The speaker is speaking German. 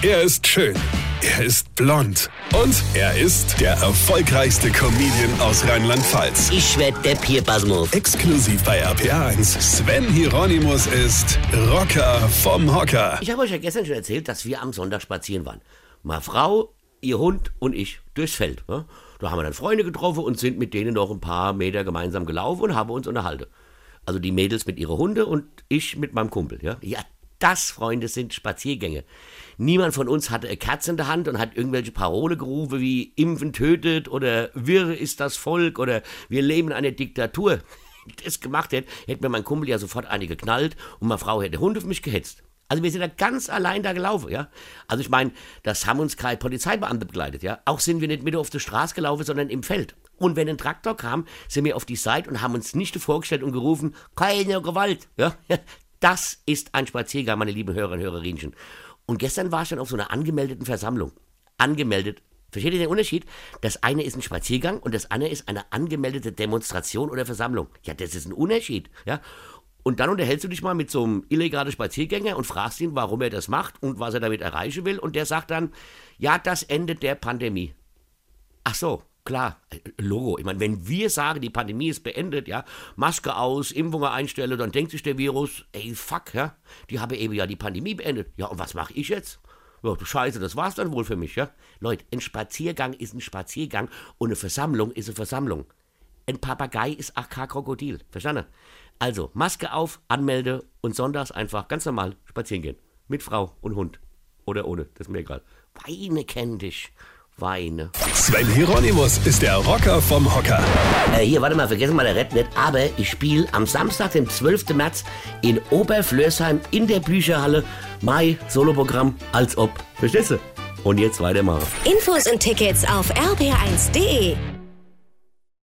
Er ist schön. Er ist blond. Und er ist der erfolgreichste Comedian aus Rheinland-Pfalz. Ich werd der Pierpasmus. Exklusiv bei RPA1. Sven Hieronymus ist Rocker vom Hocker. Ich habe euch ja gestern schon erzählt, dass wir am Sonntag spazieren waren. Meine Frau, ihr Hund und ich durchs Feld. Ja? Da haben wir dann Freunde getroffen und sind mit denen noch ein paar Meter gemeinsam gelaufen und haben uns unterhalten. Also die Mädels mit ihren Hunde und ich mit meinem Kumpel. Ja, ja das, Freunde, sind Spaziergänge. Niemand von uns hatte eine Kerze in der Hand und hat irgendwelche Parole gerufen wie Impfen tötet oder Wirre ist das Volk oder wir leben in einer Diktatur. Das gemacht hätte, hätte mir mein Kumpel ja sofort eine geknallt und meine Frau hätte Hund auf mich gehetzt. Also wir sind da ganz allein da gelaufen, ja. Also ich meine, das haben uns keine Polizeibeamte begleitet, ja. Auch sind wir nicht mit auf der Straße gelaufen, sondern im Feld. Und wenn ein Traktor kam, sind wir auf die Seite und haben uns nicht vorgestellt und gerufen, keine Gewalt, ja. Das ist ein Spaziergang, meine lieben Hörer und Hörerinchen. Und gestern war ich dann auf so einer angemeldeten Versammlung. Angemeldet. Versteht ihr den Unterschied? Das eine ist ein Spaziergang und das andere ist eine angemeldete Demonstration oder Versammlung. Ja, das ist ein Unterschied. Ja? Und dann unterhältst du dich mal mit so einem illegalen Spaziergänger und fragst ihn, warum er das macht und was er damit erreichen will. Und der sagt dann, ja, das endet der Pandemie. Ach so, klar, äh, Logo. Ich meine, wenn wir sagen, die Pandemie ist beendet, ja, Maske aus, Impfungen einstellen, dann denkt sich der Virus, ey, fuck, ja, die haben eben ja die Pandemie beendet. Ja, und was mache ich jetzt? Ja, scheiße, das war's dann wohl für mich, ja? Leute, ein Spaziergang ist ein Spaziergang und eine Versammlung ist eine Versammlung. Ein Papagei ist auch kein Krokodil, verstanden? Also, Maske auf, anmelde und sonntags einfach ganz normal spazieren gehen. Mit Frau und Hund. Oder ohne, das ist mir egal. Weine kenn dich weine. Sven Hieronymus ist der Rocker vom Hocker. Äh, hier, warte mal, vergessen mal der Red nicht, aber ich spiele am Samstag, dem 12. März in Oberflörsheim in der Bücherhalle Mai Soloprogramm als ob. Verstehst du? Und jetzt weitermachen. Infos und Tickets auf rb1.de.